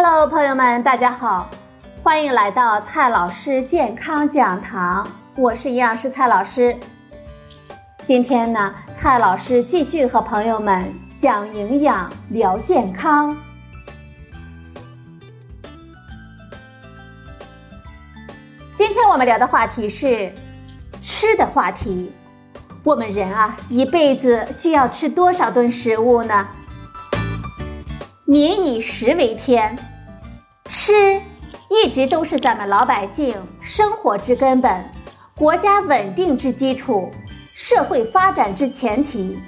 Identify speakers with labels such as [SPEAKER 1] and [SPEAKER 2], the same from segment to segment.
[SPEAKER 1] Hello，朋友们，大家好，欢迎来到蔡老师健康讲堂，我是营养师蔡老师。今天呢，蔡老师继续和朋友们讲营养、聊健康。今天我们聊的话题是吃的话题。我们人啊，一辈子需要吃多少顿食物呢？民以食为天，吃一直都是咱们老百姓生活之根本，国家稳定之基础，社会发展之前提。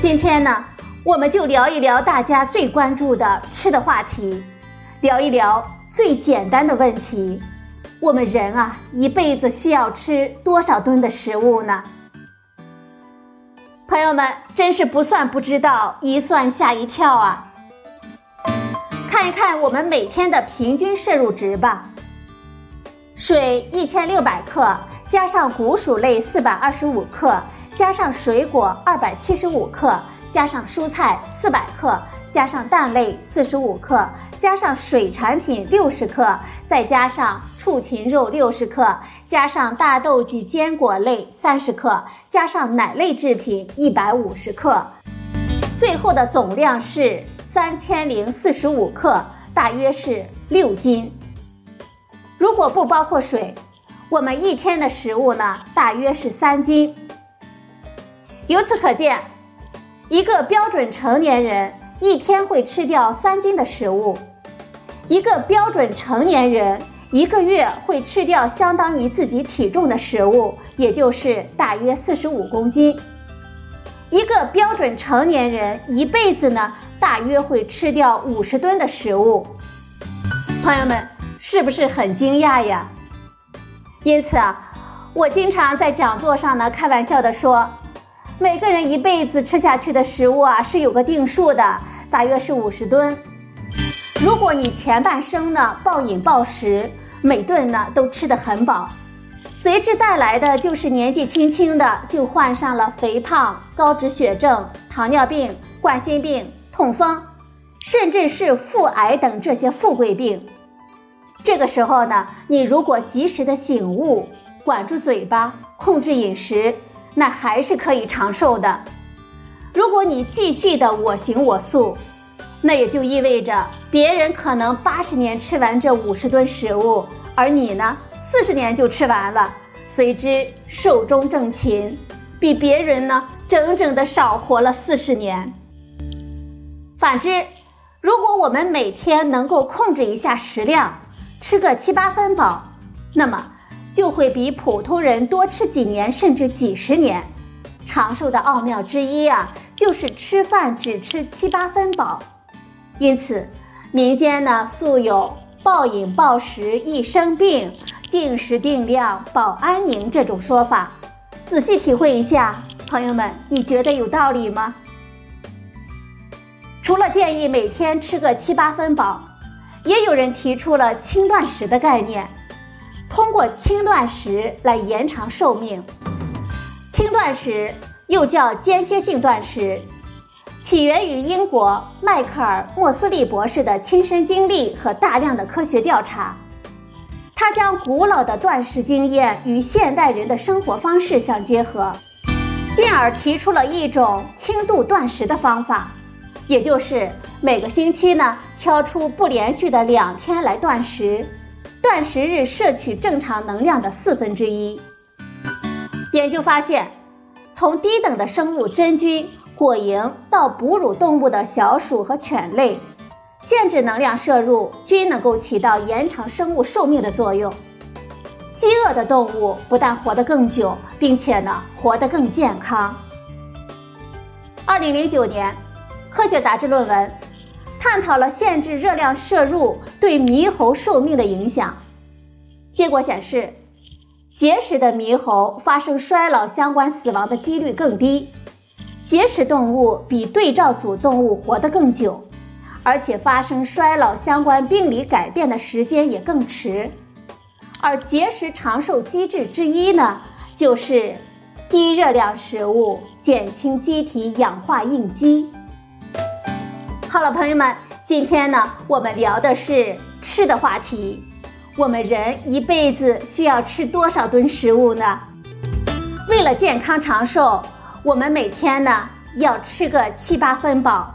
[SPEAKER 1] 今天呢，我们就聊一聊大家最关注的吃的话题，聊一聊最简单的问题：我们人啊，一辈子需要吃多少吨的食物呢？朋友们，真是不算不知道，一算吓一跳啊！看一看我们每天的平均摄入值吧。水一千六百克，加上谷薯类四百二十五克，加上水果二百七十五克，加上蔬菜四百克，加上蛋类四十五克，加上水产品六十克，再加上畜禽肉六十克，加上大豆及坚果类三十克，加上奶类制品一百五十克，最后的总量是。三千零四十五克，大约是六斤。如果不包括水，我们一天的食物呢，大约是三斤。由此可见，一个标准成年人一天会吃掉三斤的食物，一个标准成年人一个月会吃掉相当于自己体重的食物，也就是大约四十五公斤。一个标准成年人一辈子呢？大约会吃掉五十吨的食物，朋友们是不是很惊讶呀？因此啊，我经常在讲座上呢开玩笑的说，每个人一辈子吃下去的食物啊是有个定数的，大约是五十吨。如果你前半生呢暴饮暴食，每顿呢都吃得很饱，随之带来的就是年纪轻轻的就患上了肥胖、高脂血症、糖尿病、冠心病。痛风，甚至是腹癌等这些富贵病，这个时候呢，你如果及时的醒悟，管住嘴巴，控制饮食，那还是可以长寿的。如果你继续的我行我素，那也就意味着别人可能八十年吃完这五十吨食物，而你呢，四十年就吃完了，随之寿终正寝，比别人呢整整的少活了四十年。反之，如果我们每天能够控制一下食量，吃个七八分饱，那么就会比普通人多吃几年甚至几十年。长寿的奥妙之一啊，就是吃饭只吃七八分饱。因此，民间呢素有“暴饮暴食易生病，定时定量保安宁”这种说法。仔细体会一下，朋友们，你觉得有道理吗？除了建议每天吃个七八分饱，也有人提出了轻断食的概念，通过轻断食来延长寿命。轻断食又叫间歇性断食，起源于英国迈克尔·莫斯利博士的亲身经历和大量的科学调查。他将古老的断食经验与现代人的生活方式相结合，进而提出了一种轻度断食的方法。也就是每个星期呢，挑出不连续的两天来断食，断食日摄取正常能量的四分之一。研究发现，从低等的生物真菌、果蝇到哺乳动物的小鼠和犬类，限制能量摄入均能够起到延长生物寿命的作用。饥饿的动物不但活得更久，并且呢，活得更健康。二零零九年。科学杂志论文探讨了限制热量摄入对猕猴寿命的影响。结果显示，节食的猕猴发生衰老相关死亡的几率更低，节食动物比对照组动物活得更久，而且发生衰老相关病理改变的时间也更迟。而节食长寿机制之一呢，就是低热量食物减轻机体氧化应激。好了，朋友们，今天呢，我们聊的是吃的话题。我们人一辈子需要吃多少吨食物呢？为了健康长寿，我们每天呢要吃个七八分饱。